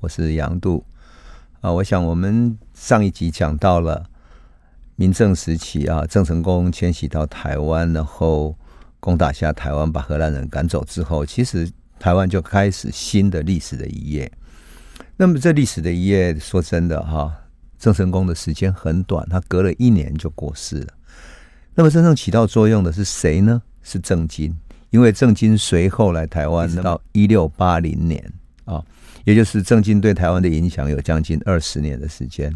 我是杨度啊。我想我们上一集讲到了民政时期啊，郑成功迁徙到台湾，然后攻打下台湾，把荷兰人赶走之后，其实台湾就开始新的历史的一页。那么这历史的一页，说真的哈，郑成功的时间很短，他隔了一年就过世了。那么真正起到作用的是谁呢？是郑经，因为郑经随后来台湾到一六八零年啊。也就是郑经对台湾的影响有将近二十年的时间，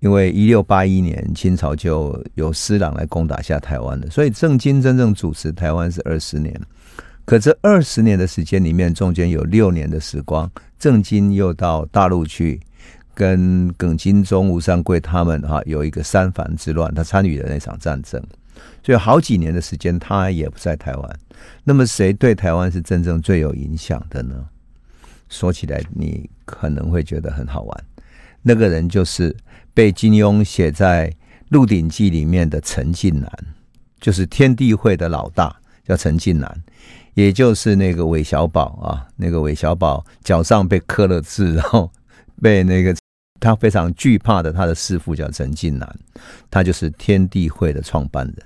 因为一六八一年清朝就由施琅来攻打下台湾的，所以郑经真正主持台湾是二十年。可这二十年的时间里面，中间有六年的时光，郑经又到大陆去跟耿精忠、吴三桂他们哈有一个三藩之乱，他参与了那场战争，所以好几年的时间他也不在台湾。那么谁对台湾是真正最有影响的呢？说起来，你可能会觉得很好玩。那个人就是被金庸写在《鹿鼎记》里面的陈近南，就是天地会的老大，叫陈近南，也就是那个韦小宝啊。那个韦小宝脚上被刻了字，然后被那个 他非常惧怕的他的师傅叫陈近南，他就是天地会的创办人。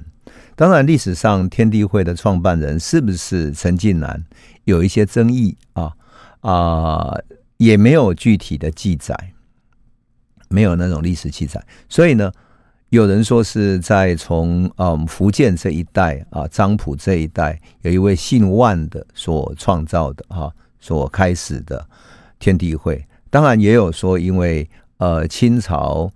当然，历史上天地会的创办人是不是陈近南，有一些争议啊。啊、也没有具体的记载，没有那种历史记载，所以呢，有人说是在从嗯福建这一带啊，漳浦这一带，有一位姓万的所创造的哈、啊，所开始的天地会。当然也有说，因为呃清朝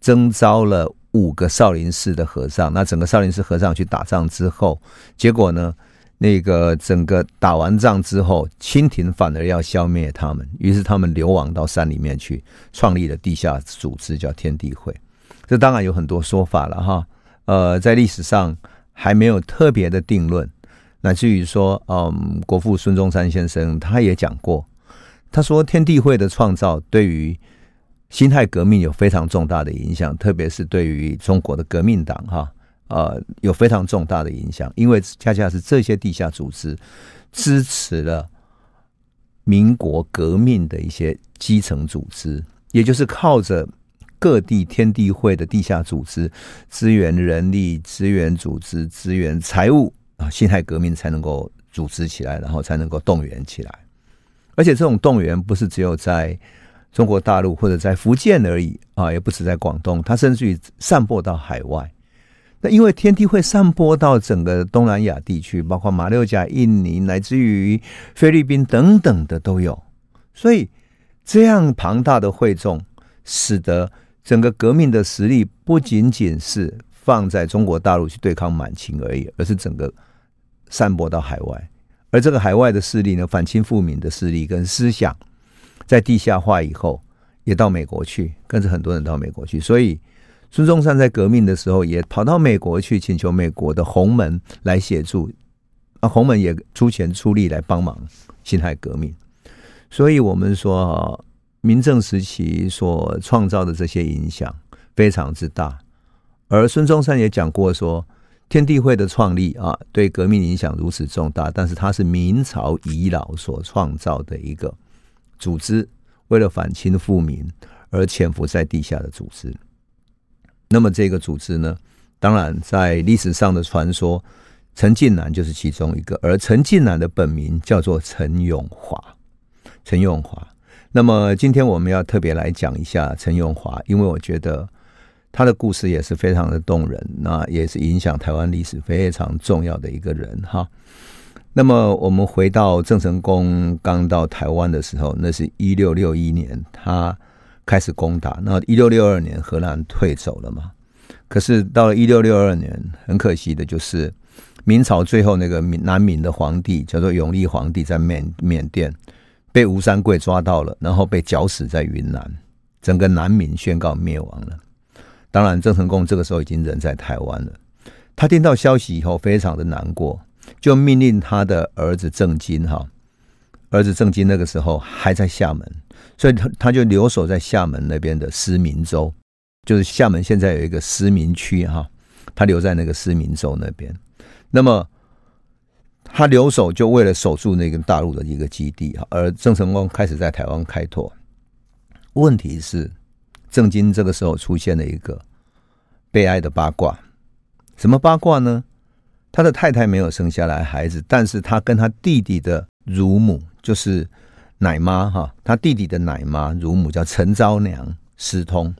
征召了五个少林寺的和尚，那整个少林寺和尚去打仗之后，结果呢？那个整个打完仗之后，清廷反而要消灭他们，于是他们流亡到山里面去，创立了地下组织，叫天地会。这当然有很多说法了哈，呃，在历史上还没有特别的定论，乃至于说，嗯，国父孙中山先生他也讲过，他说天地会的创造对于辛亥革命有非常重大的影响，特别是对于中国的革命党哈。呃，有非常重大的影响，因为恰恰是这些地下组织支持了民国革命的一些基层组织，也就是靠着各地天地会的地下组织支援人力、支援组织、支援财务啊，辛亥革命才能够组织起来，然后才能够动员起来。而且这种动员不是只有在中国大陆或者在福建而已啊，也不止在广东，它甚至于散播到海外。那因为天地会散播到整个东南亚地区，包括马六甲、印尼，乃至于菲律宾等等的都有，所以这样庞大的会众，使得整个革命的实力不仅仅是放在中国大陆去对抗满清而已，而是整个散播到海外。而这个海外的势力呢，反清复明的势力跟思想，在地下化以后，也到美国去，跟着很多人到美国去，所以。孙中山在革命的时候也跑到美国去，请求美国的洪门来协助，啊，洪门也出钱出力来帮忙辛亥革命。所以，我们说啊，明政时期所创造的这些影响非常之大。而孙中山也讲过说，天地会的创立啊，对革命影响如此重大，但是它是明朝遗老所创造的一个组织，为了反清复明而潜伏在地下的组织。那么这个组织呢，当然在历史上的传说，陈近南就是其中一个。而陈近南的本名叫做陈永华，陈永华。那么今天我们要特别来讲一下陈永华，因为我觉得他的故事也是非常的动人，那也是影响台湾历史非常重要的一个人哈。那么我们回到郑成功刚到台湾的时候，那是一六六一年，他。开始攻打，那一六六二年荷兰退走了嘛？可是到了一六六二年，很可惜的就是明朝最后那个南明的皇帝叫做永历皇帝，在缅缅甸被吴三桂抓到了，然后被绞死在云南，整个南明宣告灭亡了。当然，郑成功这个时候已经人在台湾了。他听到消息以后，非常的难过，就命令他的儿子郑经哈，儿子郑经那个时候还在厦门。所以他他就留守在厦门那边的思明州，就是厦门现在有一个思明区哈，他留在那个思明州那边。那么他留守就为了守住那个大陆的一个基地哈，而郑成功开始在台湾开拓。问题是，郑经这个时候出现了一个悲哀的八卦。什么八卦呢？他的太太没有生下来孩子，但是他跟他弟弟的乳母，就是奶妈哈，他弟弟的奶妈乳母叫陈昭娘私通，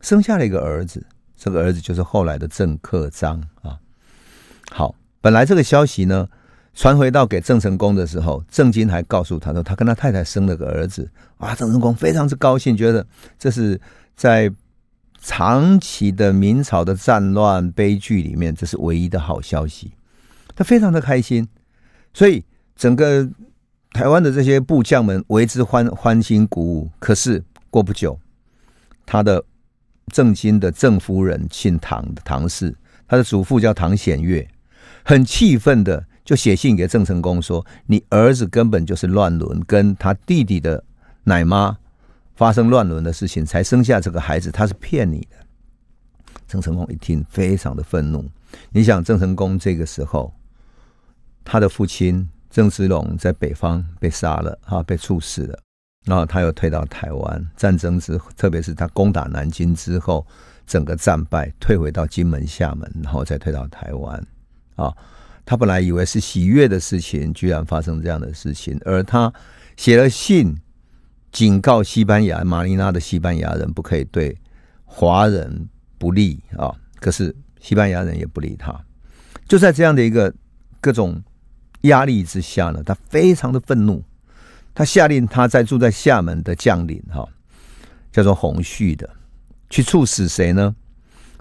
生下了一个儿子。这个儿子就是后来的郑克章啊。好，本来这个消息呢传回到给郑成功的时候，郑经还告诉他说，他跟他太太生了个儿子。啊，郑成功非常之高兴，觉得这是在长期的明朝的战乱悲剧里面，这是唯一的好消息。他非常的开心，所以整个台湾的这些部将们为之欢欢欣鼓舞。可是过不久，他的。郑经的郑夫人姓唐的唐氏，他的祖父叫唐显岳，很气愤的就写信给郑成功说：“你儿子根本就是乱伦，跟他弟弟的奶妈发生乱伦的事情，才生下这个孩子，他是骗你的。”郑成功一听，非常的愤怒。你想，郑成功这个时候，他的父亲郑芝龙在北方被杀了，哈，被处死了。然后他又退到台湾，战争之，特别是他攻打南京之后，整个战败，退回到金门、厦门，然后再退到台湾。啊，他本来以为是喜悦的事情，居然发生这样的事情。而他写了信警告西班牙马尼拉的西班牙人不可以对华人不利啊，可是西班牙人也不理他。就在这样的一个各种压力之下呢，他非常的愤怒。他下令他在住在厦门的将领哈，叫做洪旭的，去处死谁呢？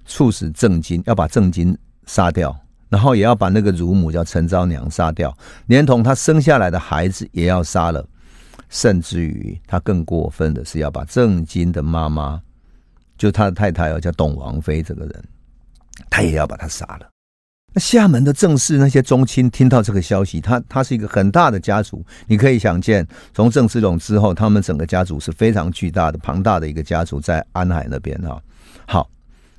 处死郑经，要把郑经杀掉，然后也要把那个乳母叫陈昭娘杀掉，连同他生下来的孩子也要杀了。甚至于他更过分的是要把郑经的妈妈，就他的太太哦，叫董王妃这个人，他也要把他杀了。那厦门的郑氏那些宗亲听到这个消息，他他是一个很大的家族，你可以想见，从郑芝龙之后，他们整个家族是非常巨大的、庞大的一个家族，在安海那边哈。好，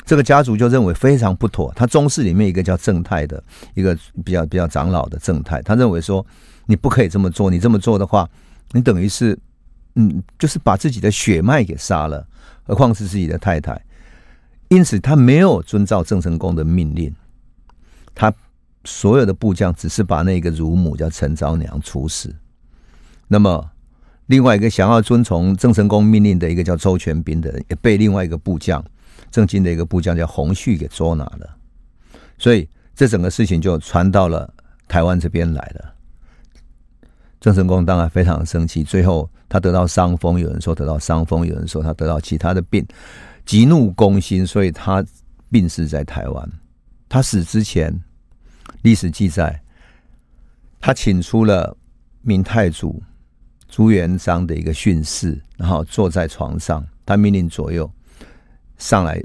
这个家族就认为非常不妥。他宗室里面一个叫郑泰的一个比较比较长老的郑泰，他认为说你不可以这么做，你这么做的话，你等于是嗯，就是把自己的血脉给杀了，何况是自己的太太。因此，他没有遵照郑成功的命令。他所有的部将只是把那个乳母叫陈昭娘处死，那么另外一个想要遵从郑成功命令的一个叫周全斌的人，也被另外一个部将郑经的一个部将叫洪旭给捉拿了，所以这整个事情就传到了台湾这边来了。郑成功当然非常生气，最后他得到伤风，有人说得到伤风，有人说他得到其他的病，急怒攻心，所以他病逝在台湾。他死之前，历史记载，他请出了明太祖朱元璋的一个训示，然后坐在床上，他命令左右上来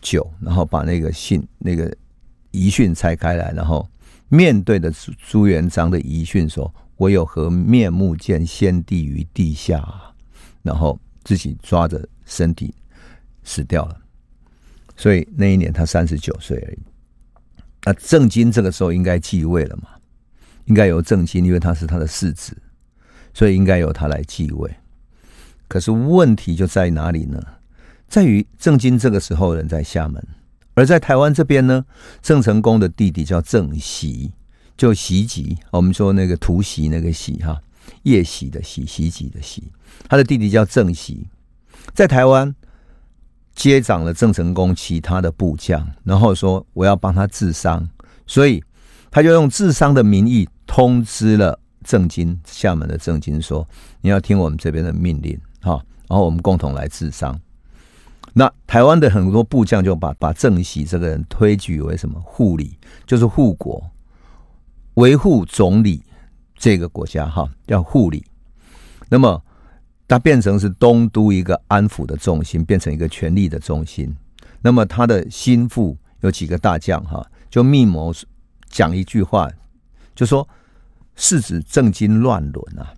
酒，然后把那个信那个遗训拆开来，然后面对着朱元璋的遗训说：“我有何面目见先帝于地下？”然后自己抓着身体死掉了。所以那一年他三十九岁而已。那郑经这个时候应该继位了嘛？应该由郑经，因为他是他的世子，所以应该由他来继位。可是问题就在哪里呢？在于郑经这个时候人在厦门，而在台湾这边呢，郑成功的弟弟叫郑袭，就袭击。我们说那个突袭那个袭哈，夜袭的袭，袭击的袭。他的弟弟叫郑袭，在台湾。接掌了郑成功其他的部将，然后说我要帮他治伤，所以他就用治伤的名义通知了郑经，厦门的郑经说，你要听我们这边的命令，哈，然后我们共同来治伤。那台湾的很多部将就把把郑袭这个人推举为什么护理，就是护国，维护总理这个国家哈，叫护理。那么。他变成是东都一个安抚的重心，变成一个权力的中心。那么他的心腹有几个大将哈，就密谋讲一句话，就说世子郑经乱伦啊！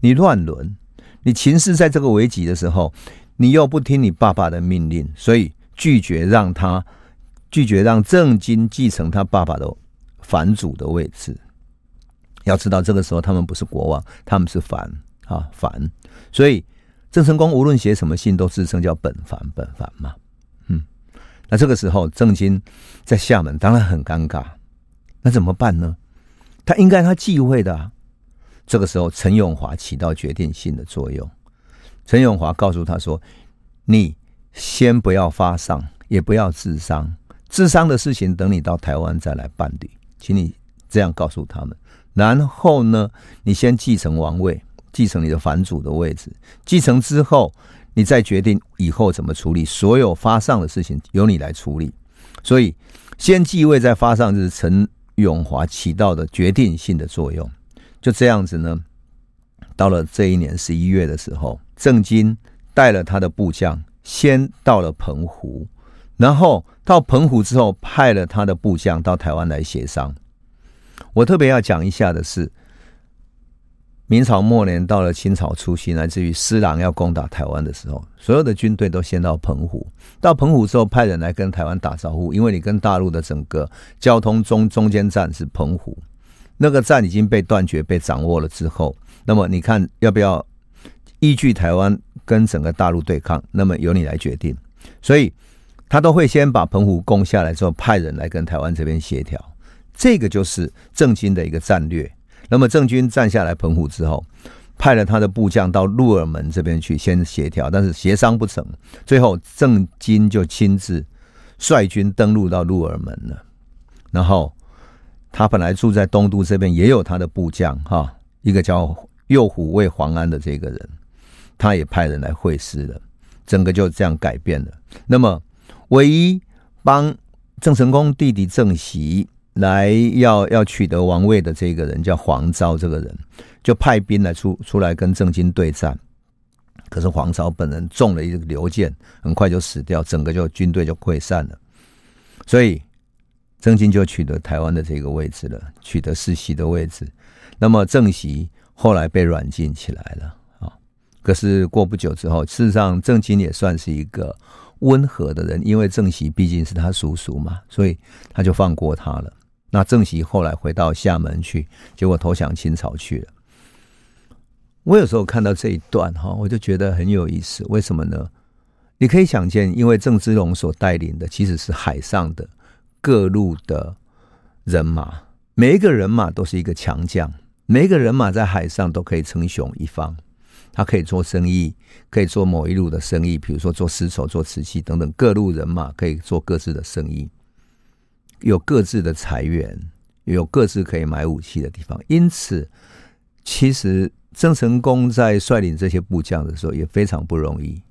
你乱伦，你秦氏在这个危急的时候，你又不听你爸爸的命令，所以拒绝让他拒绝让郑经继承他爸爸的藩主的位置。要知道这个时候他们不是国王，他们是藩。啊，凡，所以郑成功无论写什么信，都自称叫本凡本凡嘛。嗯，那这个时候郑经在厦门当然很尴尬，那怎么办呢？他应该他继位的啊。这个时候，陈永华起到决定性的作用。陈永华告诉他说：“你先不要发丧，也不要治丧，治丧的事情等你到台湾再来办理，请你这样告诉他们。然后呢，你先继承王位，继承你的藩主的位置。继承之后，你再决定以后怎么处理。所有发丧的事情由你来处理。所以，先继位再发丧，就是陈永华起到的决定性的作用。”就这样子呢，到了这一年十一月的时候，郑经带了他的部将，先到了澎湖，然后到澎湖之后，派了他的部将到台湾来协商。我特别要讲一下的是，明朝末年到了清朝初期，乃至于施琅要攻打台湾的时候，所有的军队都先到澎湖。到澎湖之后，派人来跟台湾打招呼，因为你跟大陆的整个交通中中间站是澎湖。那个站已经被断绝、被掌握了之后，那么你看要不要依据台湾跟整个大陆对抗？那么由你来决定。所以他都会先把澎湖攻下来之后，派人来跟台湾这边协调。这个就是郑经的一个战略。那么郑军站下来澎湖之后，派了他的部将到鹿耳门这边去先协调，但是协商不成，最后郑经就亲自率军登陆到鹿耳门了，然后。他本来住在东都这边，也有他的部将哈，一个叫右虎卫黄安的这个人，他也派人来会师了，整个就这样改变了。那么，唯一帮郑成功弟弟郑袭来要要取得王位的这个人叫黄昭，这个人就派兵来出出来跟郑经对战，可是黄昭本人中了一个流箭，很快就死掉，整个就军队就溃散了，所以。郑经就取得台湾的这个位置了，取得世袭的位置。那么郑袭后来被软禁起来了啊。可是过不久之后，事实上郑经也算是一个温和的人，因为郑袭毕竟是他叔叔嘛，所以他就放过他了。那郑袭后来回到厦门去，结果投降清朝去了。我有时候看到这一段哈，我就觉得很有意思。为什么呢？你可以想见，因为郑芝龙所带领的其实是海上的。各路的人马，每一个人马都是一个强将，每一个人马在海上都可以称雄一方。他可以做生意，可以做某一路的生意，比如说做丝绸、做瓷器等等。各路人马可以做各自的生意，有各自的财源，有各自可以买武器的地方。因此，其实郑成功在率领这些部将的时候也非常不容易。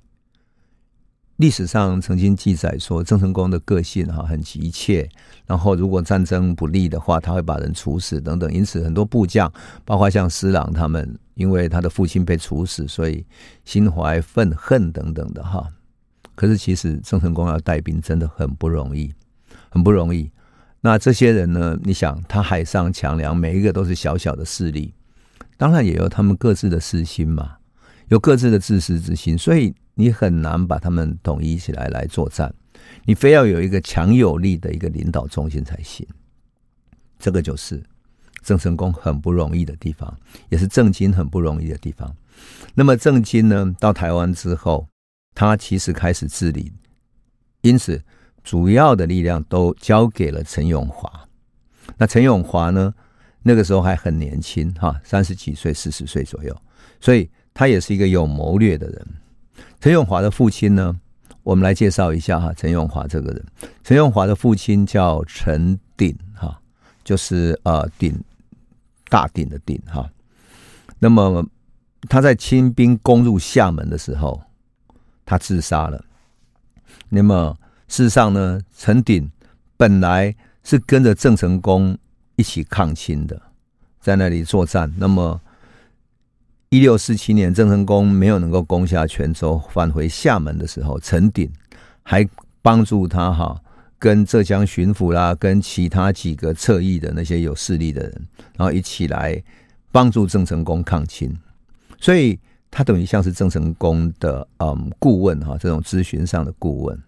历史上曾经记载说，郑成功的个性哈很急切，然后如果战争不利的话，他会把人处死等等。因此，很多部将，包括像施琅他们，因为他的父亲被处死，所以心怀愤恨等等的哈。可是，其实郑成功要带兵真的很不容易，很不容易。那这些人呢？你想，他海上强梁，每一个都是小小的势力，当然也有他们各自的私心嘛，有各自的自私之心，所以。你很难把他们统一起来来作战，你非要有一个强有力的一个领导中心才行。这个就是郑成功很不容易的地方，也是郑经很不容易的地方。那么郑经呢，到台湾之后，他其实开始治理，因此主要的力量都交给了陈永华。那陈永华呢，那个时候还很年轻，哈，三十几岁、四十岁左右，所以他也是一个有谋略的人。陈永华的父亲呢？我们来介绍一下哈，陈永华这个人。陈永华的父亲叫陈鼎哈，就是呃鼎大鼎的鼎哈。那么他在清兵攻入厦门的时候，他自杀了。那么事实上呢，陈鼎本来是跟着郑成功一起抗清的，在那里作战。那么一六四七年，郑成功没有能够攻下泉州，返回厦门的时候，陈鼎还帮助他哈，跟浙江巡抚啦，跟其他几个侧翼的那些有势力的人，然后一起来帮助郑成功抗清，所以他等于像是郑成功的嗯顾问哈，这种咨询上的顾问。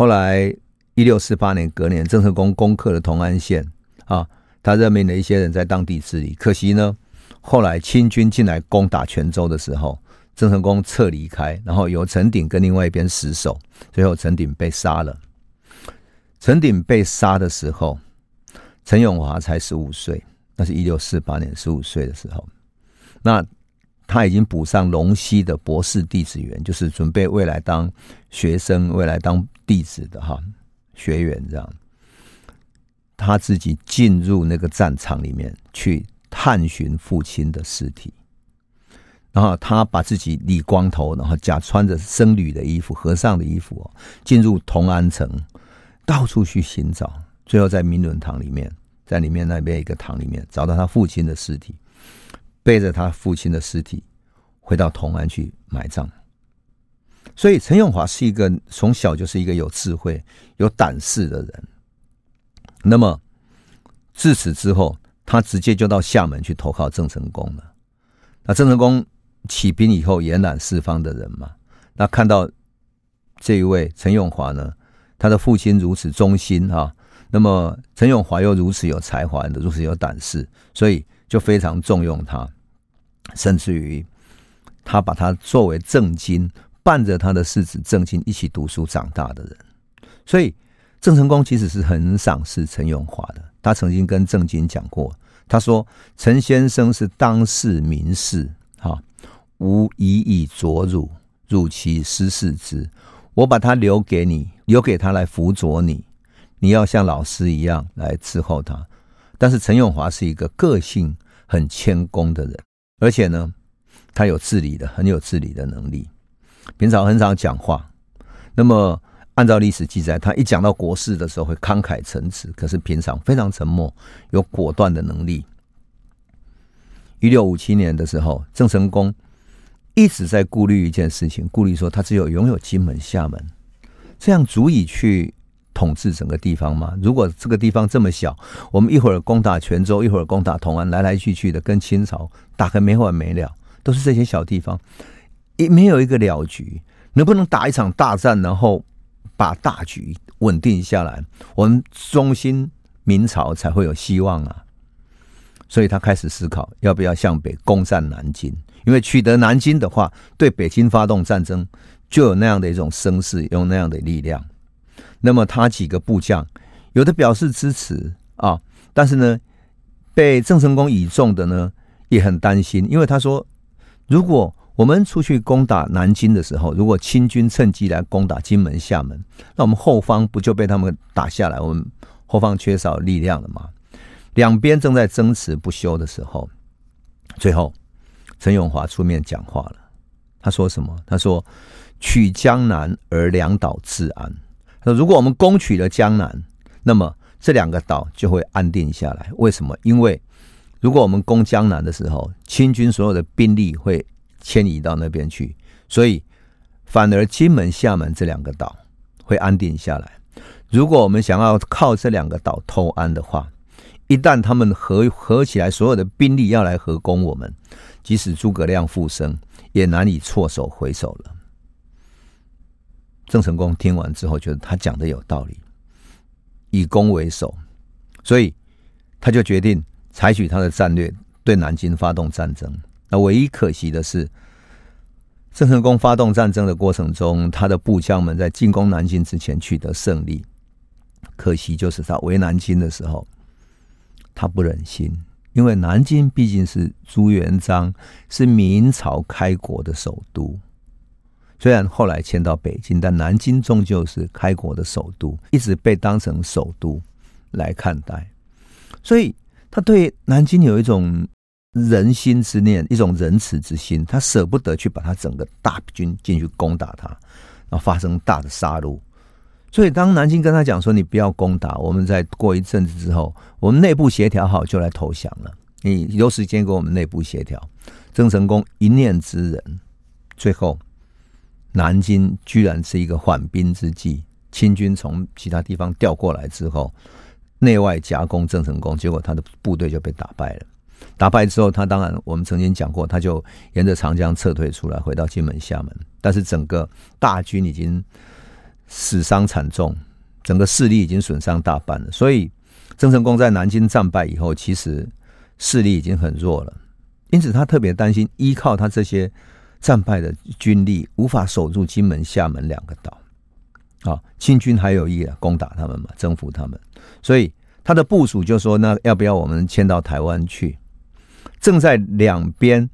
后来一六四八年隔年，郑成功攻克了同安县啊，他任命了一些人在当地治理，可惜呢。后来清军进来攻打泉州的时候，郑成功撤离开，然后由陈鼎跟另外一边死守，最后陈鼎被杀了。陈鼎被杀的时候，陈永华才十五岁，那是一六四八年十五岁的时候。那他已经补上龙溪的博士弟子员，就是准备未来当学生、未来当弟子的哈学员这样。他自己进入那个战场里面去探寻父亲的尸体。然后他把自己理光头，然后假穿着僧侣的衣服、和尚的衣服，进入同安城，到处去寻找，最后在明伦堂里面，在里面那边一个堂里面找到他父亲的尸体，背着他父亲的尸体回到同安去埋葬。所以陈永华是一个从小就是一个有智慧、有胆识的人。那么自此之后，他直接就到厦门去投靠郑成功了。那郑成功。起兵以后，延揽四方的人嘛，那看到这一位陈永华呢，他的父亲如此忠心哈，那么陈永华又如此有才华的，如此有胆识，所以就非常重用他，甚至于他把他作为正经，伴着他的世子正经一起读书长大的人。所以郑成功其实是很赏识陈永华的，他曾经跟郑经讲过，他说陈先生是当世名士哈。吾以以佐汝，汝其师事之。我把他留给你，留给他来辅佐你。你要像老师一样来伺候他。但是陈永华是一个个性很谦恭的人，而且呢，他有治理的，很有治理的能力。平常很少讲话。那么按照历史记载，他一讲到国事的时候会慷慨陈词，可是平常非常沉默，有果断的能力。一六五七年的时候，郑成功。一直在顾虑一件事情，顾虑说他只有拥有金门、厦门，这样足以去统治整个地方吗？如果这个地方这么小，我们一会儿攻打泉州，一会儿攻打同安，来来去去的跟清朝打个没完没了，都是这些小地方，也没有一个了局。能不能打一场大战，然后把大局稳定下来，我们中心明朝才会有希望啊！所以他开始思考要不要向北攻占南京。因为取得南京的话，对北京发动战争就有那样的一种声势，有那样的力量。那么他几个部将有的表示支持啊，但是呢，被郑成功倚重的呢也很担心，因为他说，如果我们出去攻打南京的时候，如果清军趁机来攻打金门、厦门，那我们后方不就被他们打下来？我们后方缺少力量了吗？两边正在争持不休的时候，最后。陈永华出面讲话了，他说什么？他说：“取江南而两岛自安。”那：“如果我们攻取了江南，那么这两个岛就会安定下来。为什么？因为如果我们攻江南的时候，清军所有的兵力会迁移到那边去，所以反而金门、厦门这两个岛会安定下来。如果我们想要靠这两个岛偷安的话，一旦他们合合起来，所有的兵力要来合攻我们。”即使诸葛亮复生，也难以措手回手了。郑成功听完之后，觉得他讲的有道理，以攻为守，所以他就决定采取他的战略，对南京发动战争。那唯一可惜的是，郑成功发动战争的过程中，他的部将们在进攻南京之前取得胜利，可惜就是他围南京的时候，他不忍心。因为南京毕竟是朱元璋是明朝开国的首都，虽然后来迁到北京，但南京终究是开国的首都，一直被当成首都来看待，所以他对南京有一种仁心之念，一种仁慈之心，他舍不得去把他整个大军进去攻打他，然后发生大的杀戮。所以，当南京跟他讲说：“你不要攻打，我们再过一阵子之后，我们内部协调好就来投降了。你有时间给我们内部协调。”郑成功一念之仁，最后南京居然是一个缓兵之计。清军从其他地方调过来之后，内外夹攻郑成功，结果他的部队就被打败了。打败之后，他当然我们曾经讲过，他就沿着长江撤退出来，回到金门、厦门。但是整个大军已经。死伤惨重，整个势力已经损伤大半了。所以，郑成功在南京战败以后，其实势力已经很弱了。因此，他特别担心依靠他这些战败的军力无法守住金门、厦门两个岛，啊，清军还有意啊攻打他们嘛，征服他们，所以他的部署就说：那要不要我们迁到台湾去？正在两边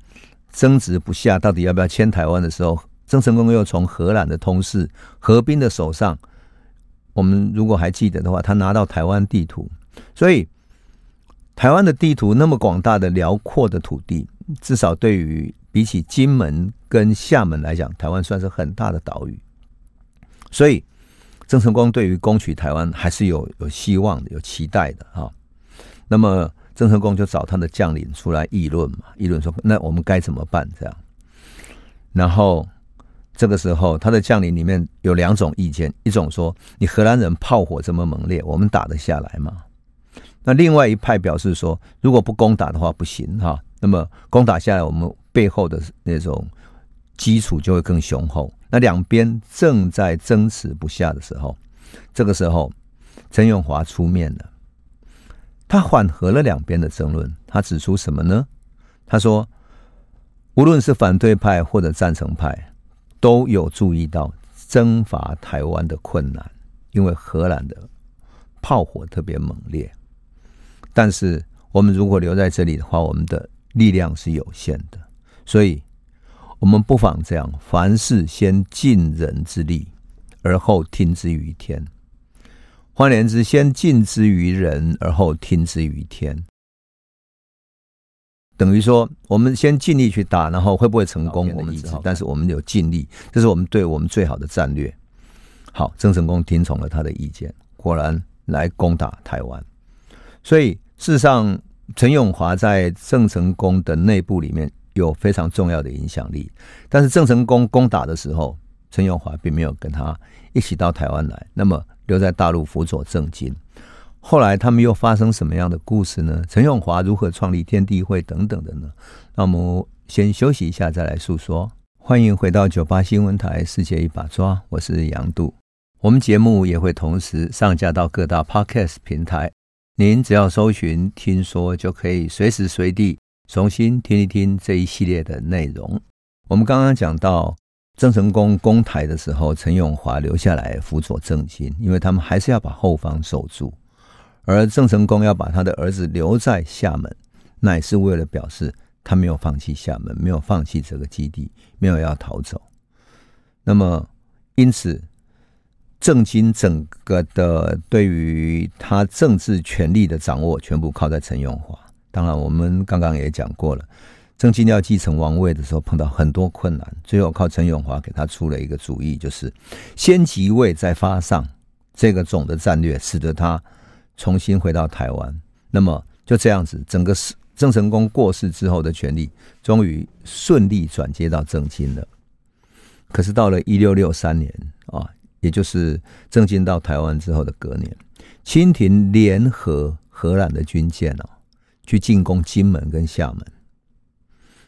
争执不下，到底要不要迁台湾的时候，郑成功又从荷兰的通事何斌的手上，我们如果还记得的话，他拿到台湾地图，所以台湾的地图那么广大的辽阔的土地，至少对于比起金门跟厦门来讲，台湾算是很大的岛屿，所以郑成功对于攻取台湾还是有有希望的，有期待的哈。那么。郑成功就找他的将领出来议论嘛，议论说：“那我们该怎么办？”这样，然后这个时候，他的将领里面有两种意见：一种说，你荷兰人炮火这么猛烈，我们打得下来吗？那另外一派表示说，如果不攻打的话，不行哈。那么攻打下来，我们背后的那种基础就会更雄厚。那两边正在争持不下的时候，这个时候，陈永华出面了。他缓和了两边的争论，他指出什么呢？他说，无论是反对派或者赞成派，都有注意到征伐台湾的困难，因为荷兰的炮火特别猛烈。但是我们如果留在这里的话，我们的力量是有限的，所以我们不妨这样：凡事先尽人之力，而后听之于天。换言之，先尽之于人，而后听之于天。等于说，我们先尽力去打，然后会不会成功，我们不知道。但是我们有尽力，这是我们对我们最好的战略。好，郑成功听从了他的意见，果然来攻打台湾。所以，事实上，陈永华在郑成功的内部里面有非常重要的影响力。但是，郑成功攻打的时候，陈永华并没有跟他一起到台湾来。那么，留在大陆辅佐郑经，后来他们又发生什么样的故事呢？陈永华如何创立天地会等等的呢？那我们先休息一下，再来诉说。欢迎回到九八新闻台《世界一把抓》，我是杨度。我们节目也会同时上架到各大 Podcast 平台，您只要搜寻“听说”，就可以随时随地重新听一听这一系列的内容。我们刚刚讲到。郑成功攻台的时候，陈永华留下来辅佐郑经，因为他们还是要把后方守住。而郑成功要把他的儿子留在厦门，乃是为了表示他没有放弃厦门，没有放弃这个基地，没有要逃走。那么，因此郑经整个的对于他政治权力的掌握，全部靠在陈永华。当然，我们刚刚也讲过了。郑经要继承王位的时候，碰到很多困难，最后靠陈永华给他出了一个主意，就是先即位再发丧，这个总的战略使得他重新回到台湾。那么就这样子，整个郑成功过世之后的权力终于顺利转接到郑经了。可是到了一六六三年啊，也就是郑经到台湾之后的隔年，清廷联合荷兰的军舰哦，去进攻金门跟厦门。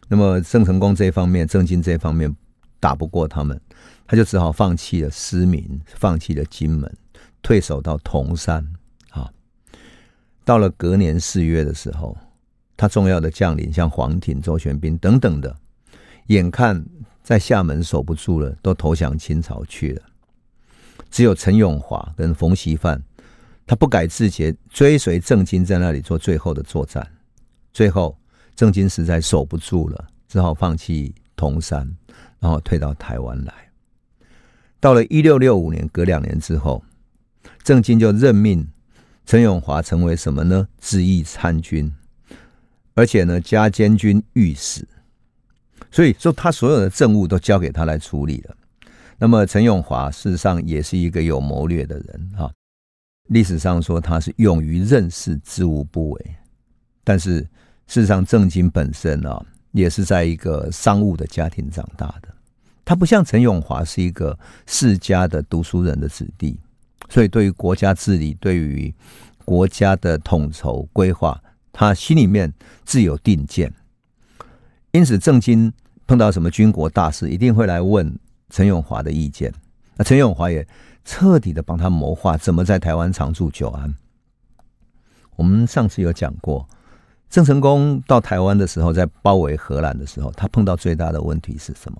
那么郑成功这一方面，郑经这一方面打不过他们，他就只好放弃了思明，放弃了金门，退守到铜山。啊，到了隔年四月的时候，他重要的将领像黄庭、周玄斌等等的，眼看在厦门守不住了，都投降清朝去了。只有陈永华跟冯锡范，他不改自节，追随郑经在那里做最后的作战，最后。郑经实在守不住了，只好放弃铜山，然后退到台湾来。到了一六六五年，隔两年之后，郑经就任命陈永华成为什么呢？旨意参军，而且呢，加监军御史。所以说，他所有的政务都交给他来处理了。那么，陈永华事实上也是一个有谋略的人啊。历史上说他是勇于任事，知无不为，但是。事实上，郑经本身啊，也是在一个商务的家庭长大的。他不像陈永华是一个世家的读书人的子弟，所以对于国家治理、对于国家的统筹规划，他心里面自有定见。因此，郑经碰到什么军国大事，一定会来问陈永华的意见。那陈永华也彻底的帮他谋划怎么在台湾长驻久安。我们上次有讲过。郑成功到台湾的时候，在包围荷兰的时候，他碰到最大的问题是什么？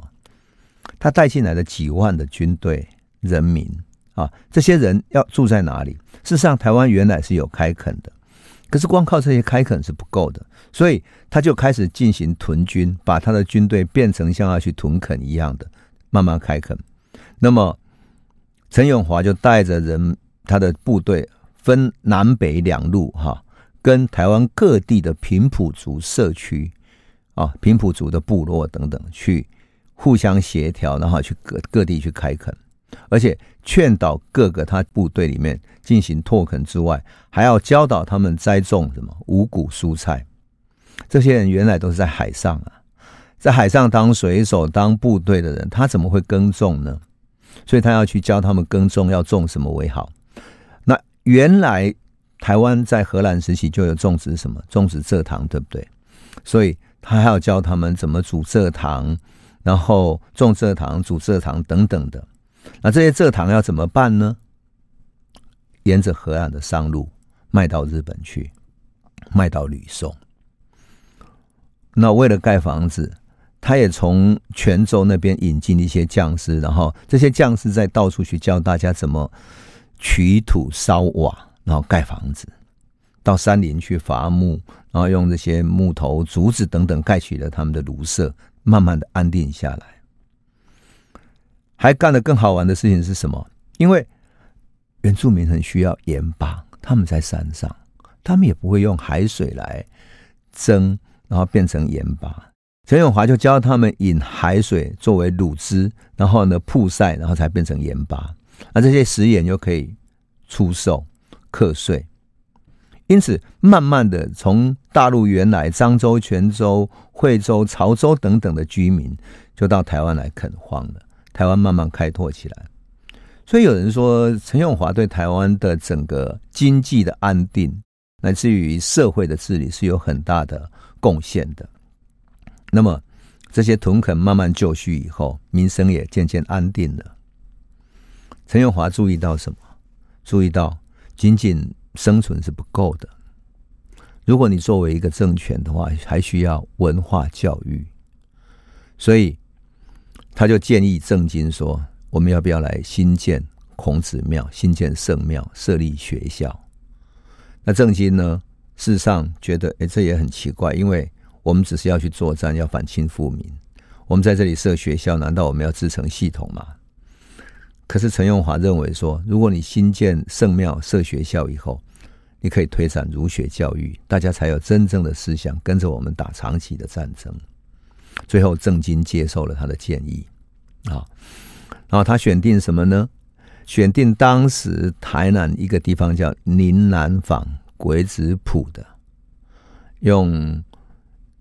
他带进来的几万的军队人民啊，这些人要住在哪里？事实上，台湾原来是有开垦的，可是光靠这些开垦是不够的，所以他就开始进行屯军，把他的军队变成像要去屯垦一样的，慢慢开垦。那么，陈永华就带着人，他的部队分南北两路，哈。跟台湾各地的平埔族社区啊，平埔族的部落等等，去互相协调，然后去各各地去开垦，而且劝导各个他部队里面进行拓垦之外，还要教导他们栽种什么五谷蔬菜。这些人原来都是在海上啊，在海上当水手、当部队的人，他怎么会耕种呢？所以他要去教他们耕种要种什么为好。那原来。台湾在荷兰时期就有种植什么种植蔗糖，对不对？所以他还要教他们怎么煮蔗糖，然后种蔗糖、煮蔗糖等等的。那这些蔗糖要怎么办呢？沿着荷兰的商路卖到日本去，卖到吕宋。那为了盖房子，他也从泉州那边引进一些匠师，然后这些匠师再到处去教大家怎么取土烧瓦。然后盖房子，到山林去伐木，然后用这些木头、竹子等等盖起了他们的炉舍，慢慢的安定下来。还干了更好玩的事情是什么？因为原住民很需要盐巴，他们在山上，他们也不会用海水来蒸，然后变成盐巴。陈永华就教他们引海水作为卤汁，然后呢曝晒，然后才变成盐巴。那这些食盐就可以出售。课税，因此慢慢的从大陆原来漳州、泉州、惠州、潮州等等的居民，就到台湾来垦荒了。台湾慢慢开拓起来，所以有人说陈永华对台湾的整个经济的安定，乃至于社会的治理是有很大的贡献的。那么这些屯垦慢慢就绪以后，民生也渐渐安定了。陈永华注意到什么？注意到。仅仅生存是不够的。如果你作为一个政权的话，还需要文化教育。所以，他就建议郑经说：“我们要不要来新建孔子庙、新建圣庙、设立学校？”那郑经呢，事实上觉得，哎，这也很奇怪，因为我们只是要去作战，要反清复明。我们在这里设学校，难道我们要自成系统吗？可是陈永华认为说，如果你新建圣庙、设学校以后，你可以推展儒学教育，大家才有真正的思想跟着我们打长期的战争。最后，郑经接受了他的建议啊，然后他选定什么呢？选定当时台南一个地方叫宁南坊鬼子埔的，用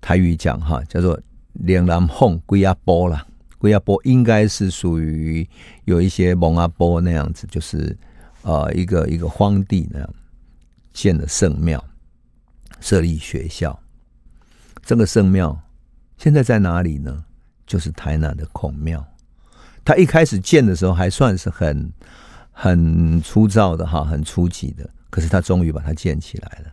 台语讲哈，叫做岭南凤龟阿波啦。龟阿波应该是属于有一些蒙阿波那样子，就是呃一个一个荒地那样建的圣庙，设立学校。这个圣庙现在在哪里呢？就是台南的孔庙。他一开始建的时候还算是很很粗糙的哈，很初级的。可是他终于把它建起来了。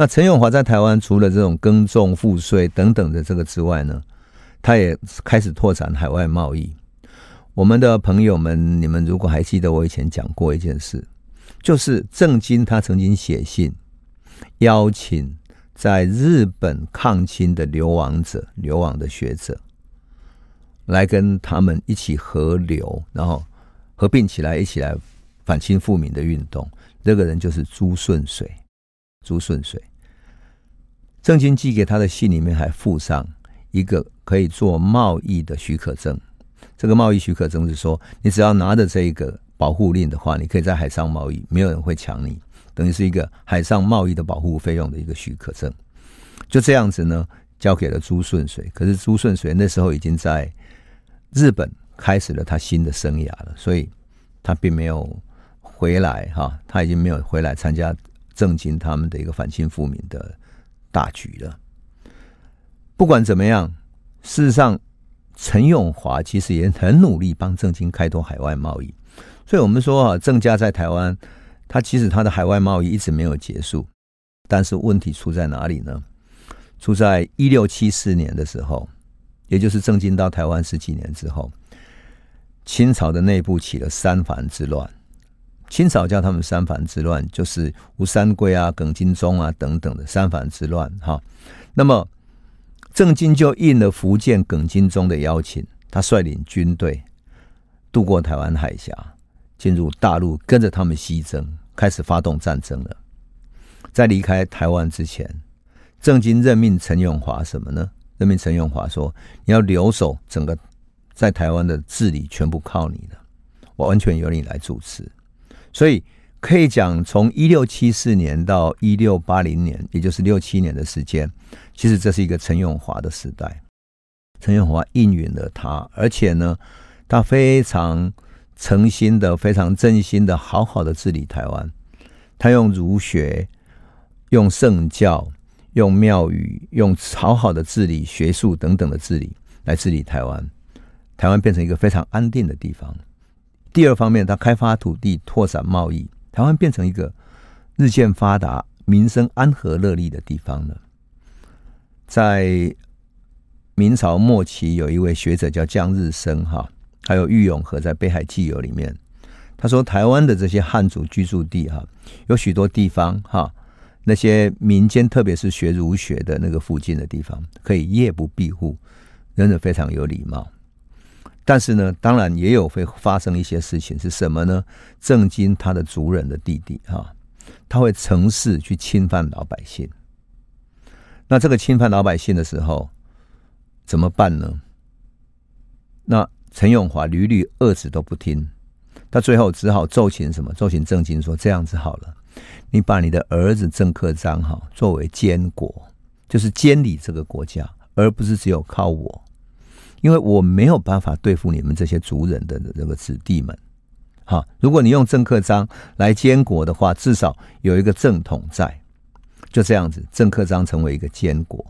那陈永华在台湾除了这种耕种、赋税等等的这个之外呢？他也开始拓展海外贸易。我们的朋友们，你们如果还记得我以前讲过一件事，就是郑经他曾经写信邀请在日本抗清的流亡者、流亡的学者来跟他们一起合流，然后合并起来一起来反清复明的运动。这个人就是朱顺水。朱顺水，郑经寄给他的信里面还附上。一个可以做贸易的许可证，这个贸易许可证是说，你只要拿着这个保护令的话，你可以在海上贸易，没有人会抢你，等于是一个海上贸易的保护费用的一个许可证。就这样子呢，交给了朱顺水。可是朱顺水那时候已经在日本开始了他新的生涯了，所以他并没有回来哈，他已经没有回来参加郑经他们的一个反清复明的大局了。不管怎么样，事实上，陈永华其实也很努力帮郑经开拓海外贸易。所以，我们说啊，郑家在台湾，他其实他的海外贸易一直没有结束。但是问题出在哪里呢？出在一六七四年的时候，也就是郑经到台湾十几年之后，清朝的内部起了三藩之乱。清朝叫他们三藩之乱，就是吴三桂啊、耿精忠啊等等的三藩之乱。哈，那么郑经就应了福建耿精忠的邀请，他率领军队渡过台湾海峡，进入大陆，跟着他们西征，开始发动战争了。在离开台湾之前，郑经任命陈永华什么呢？任命陈永华说：“你要留守整个在台湾的治理，全部靠你了，我完全由你来主持。”所以可以讲，从一六七四年到一六八零年，也就是六七年的时间，其实这是一个陈永华的时代。陈永华应允了他，而且呢，他非常诚心的、非常真心的，好好的治理台湾。他用儒学、用圣教、用庙宇、用好好的治理学术等等的治理来治理台湾，台湾变成一个非常安定的地方。第二方面，他开发土地、拓展贸易，台湾变成一个日渐发达、民生安和乐利的地方了。在明朝末期，有一位学者叫江日升，哈，还有郁永河在《北海纪游》里面，他说台湾的这些汉族居住地，哈，有许多地方，哈，那些民间，特别是学儒学的那个附近的地方，可以夜不闭户，真的非常有礼貌。但是呢，当然也有会发生一些事情，是什么呢？郑经他的族人的弟弟哈，他会乘势去侵犯老百姓。那这个侵犯老百姓的时候怎么办呢？那陈永华屡屡遏止都不听，他最后只好奏请什么？奏请郑经说：“这样子好了，你把你的儿子郑克章哈作为监国，就是监理这个国家，而不是只有靠我。”因为我没有办法对付你们这些族人的这个子弟们，哈！如果你用郑克章来监国的话，至少有一个正统在，就这样子，郑克章成为一个监国，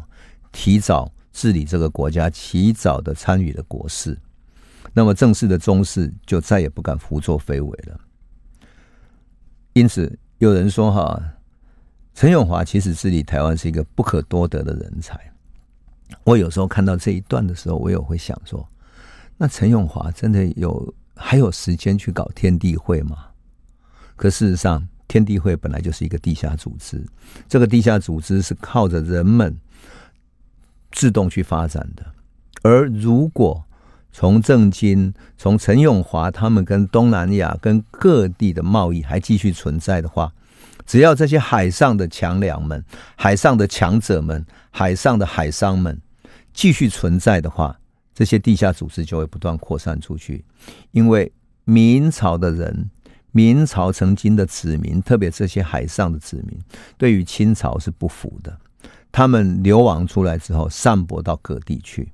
提早治理这个国家，提早的参与了国事，那么正式的宗室就再也不敢胡作非为了。因此，有人说哈，陈永华其实治理台湾是一个不可多得的人才。我有时候看到这一段的时候，我也会想说，那陈永华真的有还有时间去搞天地会吗？可事实上，天地会本来就是一个地下组织，这个地下组织是靠着人们自动去发展的。而如果从郑经、从陈永华他们跟东南亚、跟各地的贸易还继续存在的话，只要这些海上的强梁们、海上的强者们、海上的海商们继续存在的话，这些地下组织就会不断扩散出去。因为明朝的人、明朝曾经的子民，特别这些海上的子民，对于清朝是不服的。他们流亡出来之后，散播到各地去。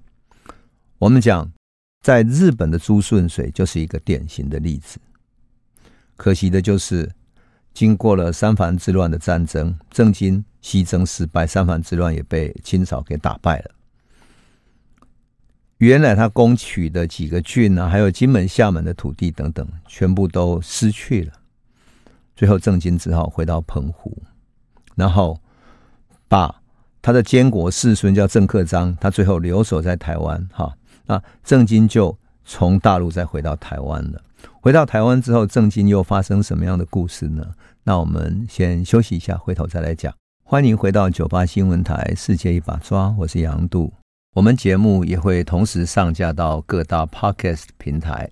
我们讲，在日本的朱顺水就是一个典型的例子。可惜的就是。经过了三藩之乱的战争，郑经西征失败，三藩之乱也被清朝给打败了。原来他攻取的几个郡啊，还有金门、厦门的土地等等，全部都失去了。最后，郑经只好回到澎湖，然后把他的监国世孙叫郑克章，他最后留守在台湾。哈，那郑经就从大陆再回到台湾了。回到台湾之后，郑经又发生什么样的故事呢？那我们先休息一下，回头再来讲。欢迎回到九八新闻台《世界一把抓》，我是杨度。我们节目也会同时上架到各大 Podcast 平台，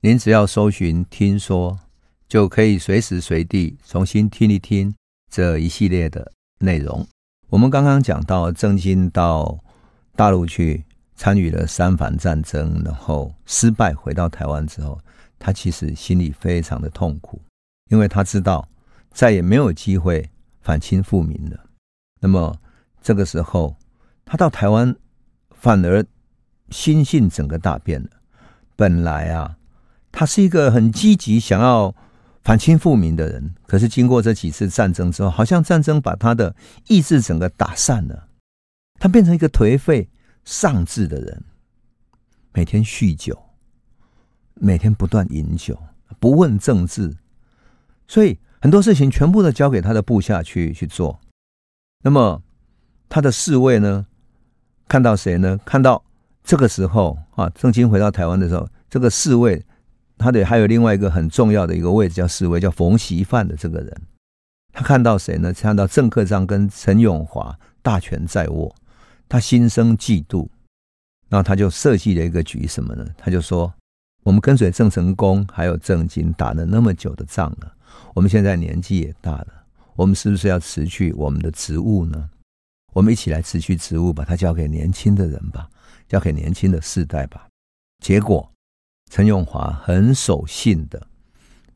您只要搜寻“听说”，就可以随时随地重新听一听这一系列的内容。我们刚刚讲到郑经到大陆去参与了三藩战争，然后失败，回到台湾之后。他其实心里非常的痛苦，因为他知道再也没有机会反清复明了。那么这个时候，他到台湾反而心性整个大变了。本来啊，他是一个很积极想要反清复明的人，可是经过这几次战争之后，好像战争把他的意志整个打散了，他变成一个颓废丧志的人，每天酗酒。每天不断饮酒，不问政治，所以很多事情全部都交给他的部下去去做。那么，他的侍卫呢，看到谁呢？看到这个时候啊，郑经回到台湾的时候，这个侍卫他得还有另外一个很重要的一个位置叫侍卫，叫冯习范的这个人，他看到谁呢？看到郑克章跟陈永华大权在握，他心生嫉妒，然后他就设计了一个局，什么呢？他就说：我们跟随郑成功还有郑经打了那么久的仗了，我们现在年纪也大了。我们是不是要辞去我们的职务呢？我们一起来辞去职务，把它交给年轻的人吧，交给年轻的世代吧。结果，陈永华很守信的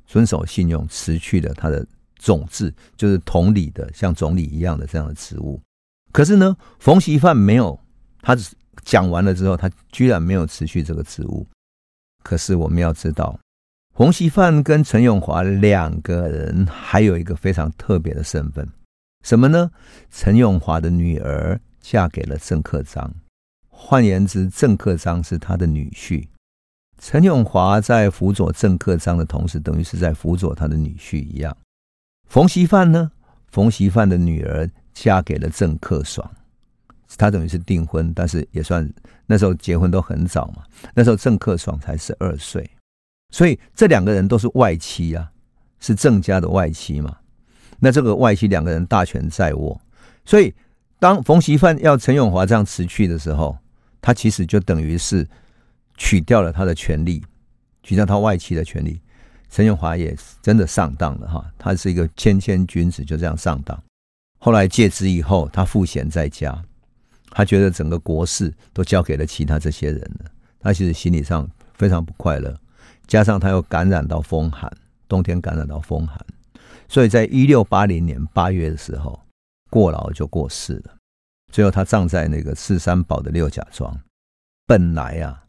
遵守信用，辞去了他的总制，就是同理的像总理一样的这样的职务。可是呢，冯锡范没有，他讲完了之后，他居然没有辞去这个职务。可是我们要知道。冯锡范跟陈永华两个人还有一个非常特别的身份，什么呢？陈永华的女儿嫁给了郑克章，换言之，郑克章是他的女婿。陈永华在辅佐郑克章的同时，等于是在辅佐他的女婿一样。冯锡范呢？冯锡范的女儿嫁给了郑克爽，他等于是订婚，但是也算那时候结婚都很早嘛。那时候郑克爽才十二岁。所以这两个人都是外戚啊，是郑家的外戚嘛。那这个外戚两个人大权在握，所以当冯锡范要陈永华这样辞去的时候，他其实就等于是取掉了他的权利，取掉他外戚的权利。陈永华也真的上当了哈，他是一个谦谦君子，就这样上当。后来戒职以后，他赋闲在家，他觉得整个国事都交给了其他这些人了，他其实心理上非常不快乐。加上他又感染到风寒，冬天感染到风寒，所以在一六八零年八月的时候，过劳就过世了。最后他葬在那个赤山堡的六甲庄。本来啊，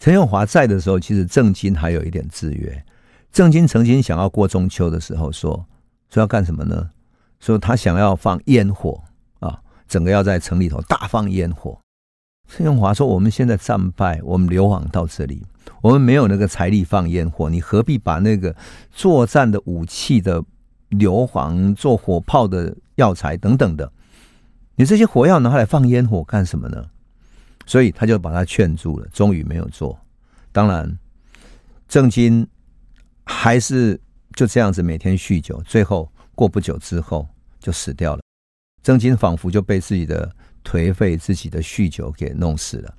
陈永华在的时候，其实郑经还有一点制约。郑经曾经想要过中秋的时候说，说要干什么呢？说他想要放烟火，整个要在城里头大放烟火。陈永华说：“我们现在战败，我们流亡到这里。”我们没有那个财力放烟火，你何必把那个作战的武器的硫磺、做火炮的药材等等的，你这些火药拿来放烟火干什么呢？所以他就把他劝住了，终于没有做。当然，郑经还是就这样子每天酗酒，最后过不久之后就死掉了。曾经仿佛就被自己的颓废、自己的酗酒给弄死了。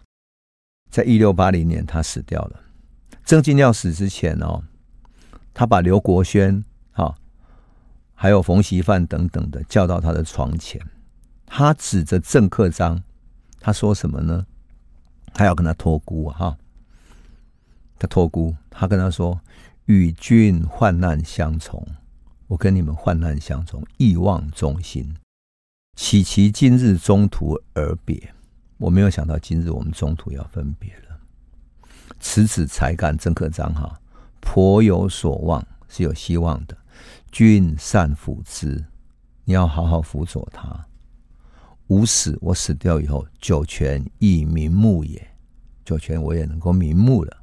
在一六八零年，他死掉了。曾经要死之前哦，他把刘国轩、哈，还有冯锡范等等的叫到他的床前，他指着郑克章，他说什么呢？他要跟他托孤，哈，他托孤，他跟他说：“与君患难相从，我跟你们患难相从，义望忠心，岂其今日中途而别？我没有想到今日我们中途要分别了。”此子才干，郑克章哈，颇有所望，是有希望的。君善辅之，你要好好辅佐他。吾死，我死掉以后，九泉亦瞑目也，九泉我也能够瞑目了。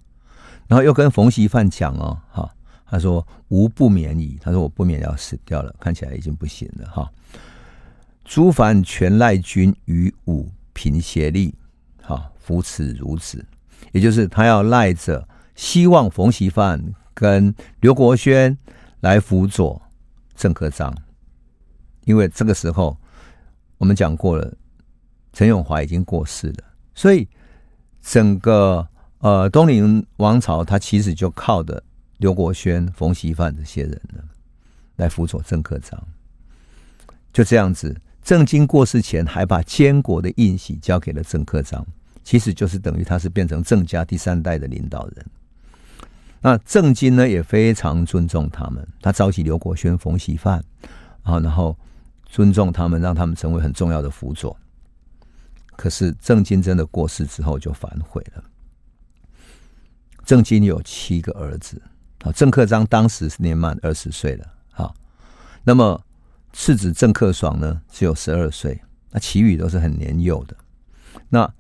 然后又跟冯锡范讲哦，哈，他说吾不免矣，他说我不免要死掉了，看起来已经不行了哈。诸凡全赖君与吾凭协力，哈，扶持如此。也就是他要赖着，希望冯锡范跟刘国轩来辅佐郑克章，因为这个时候我们讲过了，陈永华已经过世了，所以整个呃东林王朝，他其实就靠的刘国轩、冯锡范这些人呢来辅佐郑克章，就这样子。郑经过世前，还把监国的印玺交给了郑克章。其实就是等于他是变成郑家第三代的领导人。那郑经呢也非常尊重他们，他召集刘国轩、冯锡范，啊，然后尊重他们，让他们成为很重要的辅佐。可是郑经真的过世之后就反悔了。郑经有七个儿子，啊，郑克章当时是年满二十岁了，好，那么次子郑克爽呢只有十二岁，那其余都是很年幼的。那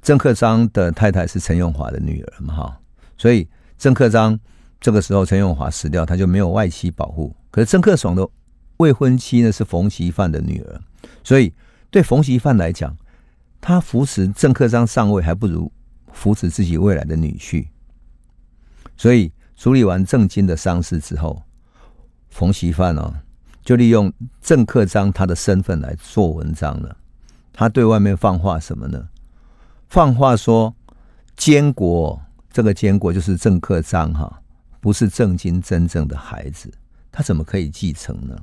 郑克章的太太是陈永华的女儿嘛，哈，所以郑克章这个时候陈永华死掉，他就没有外戚保护。可是郑克爽的未婚妻呢是冯锡范的女儿，所以对冯锡范来讲，他扶持郑克章上位，还不如扶持自己未来的女婿。所以处理完郑经的丧事之后，冯锡范哦，就利用郑克章他的身份来做文章了。他对外面放话什么呢？放话说，监国这个监国就是郑克章哈，不是郑经真正的孩子，他怎么可以继承呢？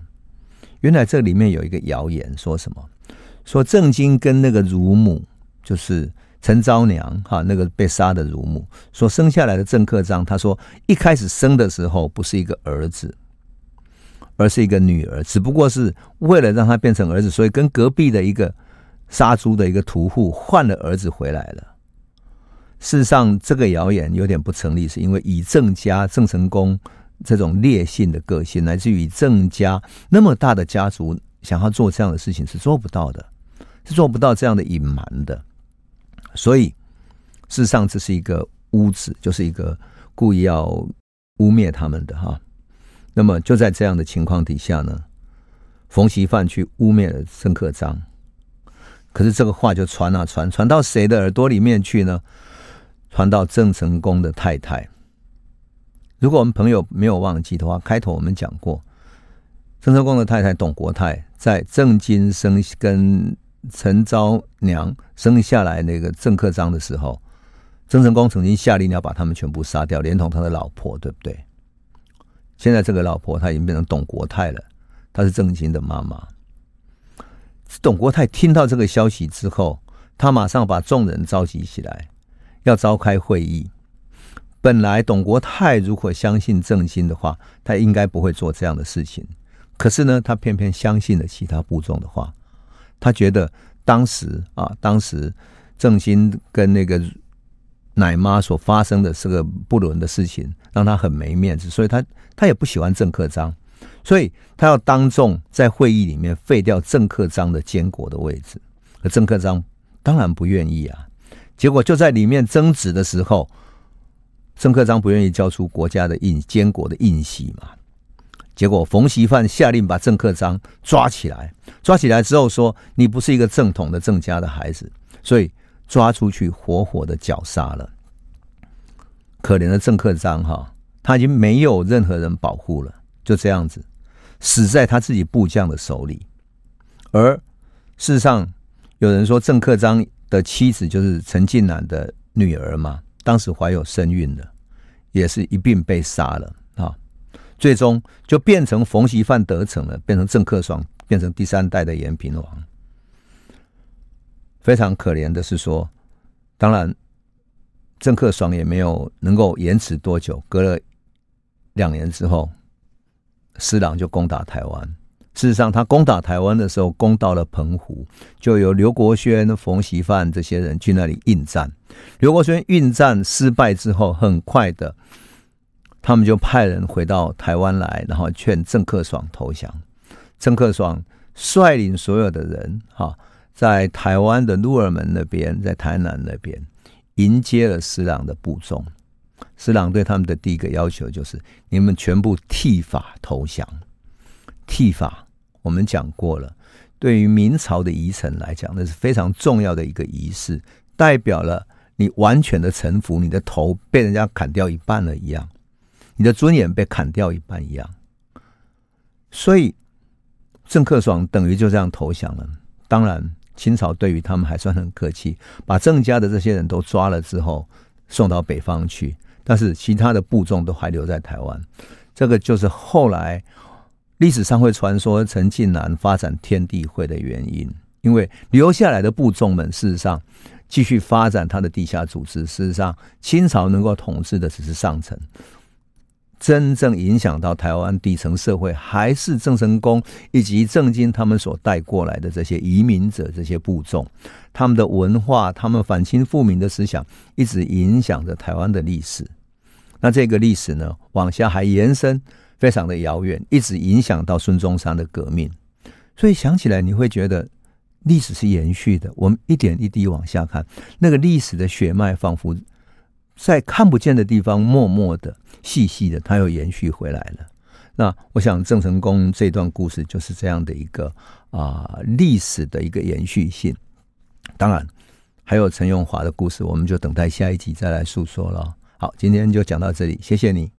原来这里面有一个谣言，说什么？说郑经跟那个乳母，就是陈昭娘哈，那个被杀的乳母，所生下来的郑克章，他说一开始生的时候不是一个儿子，而是一个女儿，只不过是为了让他变成儿子，所以跟隔壁的一个杀猪的一个屠户换了儿子回来了。事实上，这个谣言有点不成立，是因为以郑家郑成功这种烈性的个性，来自于郑家那么大的家族，想要做这样的事情是做不到的，是做不到这样的隐瞒的。所以，事实上这是一个污子，就是一个故意要污蔑他们的哈。那么就在这样的情况底下呢，冯锡范去污蔑了郑克章，可是这个话就传啊传，传到谁的耳朵里面去呢？传到郑成功的太太。如果我们朋友没有忘记的话，开头我们讲过，郑成功的太太董国泰在郑经生跟陈昭娘生下来那个郑克章的时候，郑成功曾经下令要把他们全部杀掉，连同他的老婆，对不对？现在这个老婆她已经变成董国泰了，她是郑经的妈妈。董国泰听到这个消息之后，他马上把众人召集起来。要召开会议。本来董国泰如果相信郑经的话，他应该不会做这样的事情。可是呢，他偏偏相信了其他部众的话。他觉得当时啊，当时郑经跟那个奶妈所发生的这个不伦的事情，让他很没面子，所以他他也不喜欢郑克章，所以他要当众在会议里面废掉郑克章的监国的位置。而郑克章当然不愿意啊。结果就在里面争执的时候，郑克章不愿意交出国家的印监国的印玺嘛。结果冯锡范下令把郑克章抓起来，抓起来之后说：“你不是一个正统的郑家的孩子，所以抓出去活活的绞杀了。”可怜的郑克章哈，他已经没有任何人保护了，就这样子死在他自己部将的手里。而事实上，有人说郑克章。的妻子就是陈近南的女儿嘛，当时怀有身孕的，也是一并被杀了啊。最终就变成冯锡范得逞了，变成郑克爽，变成第三代的延平王。非常可怜的是说，当然郑克爽也没有能够延迟多久，隔了两年之后，施琅就攻打台湾。事实上，他攻打台湾的时候，攻到了澎湖，就由刘国轩、冯锡范这些人去那里应战。刘国轩应战失败之后，很快的，他们就派人回到台湾来，然后劝郑克爽投降。郑克爽率领所有的人，哈，在台湾的鹿耳门那边，在台南那边迎接了施琅的部众。施琅对他们的第一个要求就是：你们全部剃发投降。剃发。我们讲过了，对于明朝的遗臣来讲，那是非常重要的一个仪式，代表了你完全的臣服，你的头被人家砍掉一半了一样，你的尊严被砍掉一半一样。所以郑克爽等于就这样投降了。当然，清朝对于他们还算很客气，把郑家的这些人都抓了之后送到北方去，但是其他的部众都还留在台湾。这个就是后来。历史上会传说陈近南发展天地会的原因，因为留下来的部众们事实上继续发展他的地下组织。事实上，清朝能够统治的只是上层，真正影响到台湾底层社会，还是郑成功以及郑经他们所带过来的这些移民者、这些部众，他们的文化、他们反清复明的思想，一直影响着台湾的历史。那这个历史呢，往下还延伸。非常的遥远，一直影响到孙中山的革命，所以想起来你会觉得历史是延续的。我们一点一滴往下看，那个历史的血脉仿佛在看不见的地方默默的、细细的，它又延续回来了。那我想郑成功这段故事就是这样的一个啊历史的一个延续性。当然，还有陈永华的故事，我们就等待下一集再来诉说了。好，今天就讲到这里，谢谢你。